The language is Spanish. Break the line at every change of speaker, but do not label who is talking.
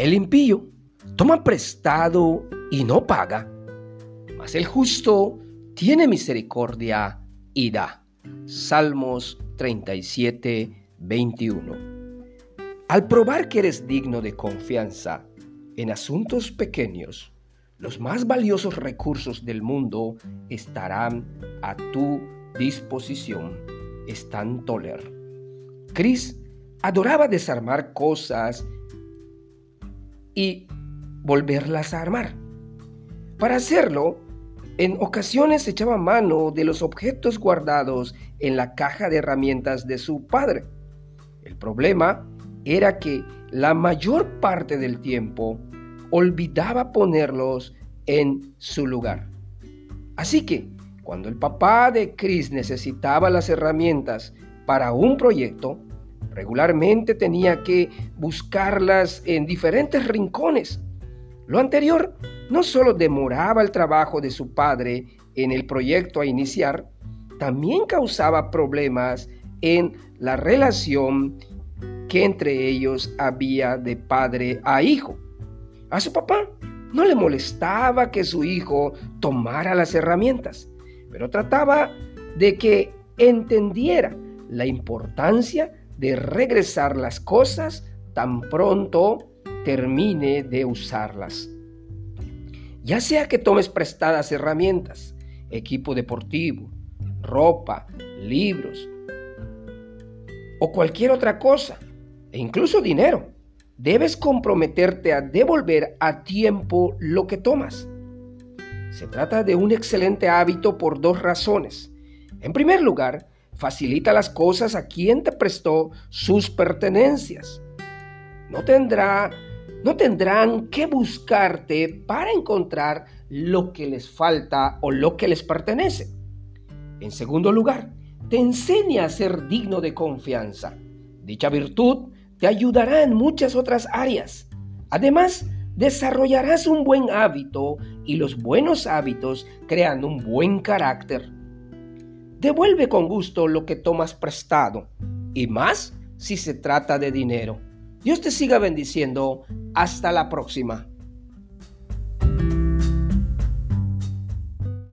El impío toma prestado y no paga, mas el justo tiene misericordia y da. Salmos 37, 21. Al probar que eres digno de confianza en asuntos pequeños, los más valiosos recursos del mundo estarán a tu disposición. Stan Toller. Chris adoraba desarmar cosas y volverlas a armar. Para hacerlo, en ocasiones echaba mano de los objetos guardados en la caja de herramientas de su padre. El problema era que la mayor parte del tiempo olvidaba ponerlos en su lugar. Así que, cuando el papá de Chris necesitaba las herramientas para un proyecto, regularmente tenía que buscarlas en diferentes rincones. Lo anterior no solo demoraba el trabajo de su padre en el proyecto a iniciar, también causaba problemas en la relación que entre ellos había de padre a hijo. A su papá no le molestaba que su hijo tomara las herramientas, pero trataba de que entendiera la importancia de regresar las cosas tan pronto termine de usarlas. Ya sea que tomes prestadas herramientas, equipo deportivo, ropa, libros o cualquier otra cosa, e incluso dinero debes comprometerte a devolver a tiempo lo que tomas. Se trata de un excelente hábito por dos razones. En primer lugar, facilita las cosas a quien te prestó sus pertenencias. No tendrá no tendrán que buscarte para encontrar lo que les falta o lo que les pertenece. En segundo lugar, te enseña a ser digno de confianza. Dicha virtud te ayudará en muchas otras áreas. Además, desarrollarás un buen hábito y los buenos hábitos crean un buen carácter. Devuelve con gusto lo que tomas prestado y más si se trata de dinero. Dios te siga bendiciendo. Hasta la próxima.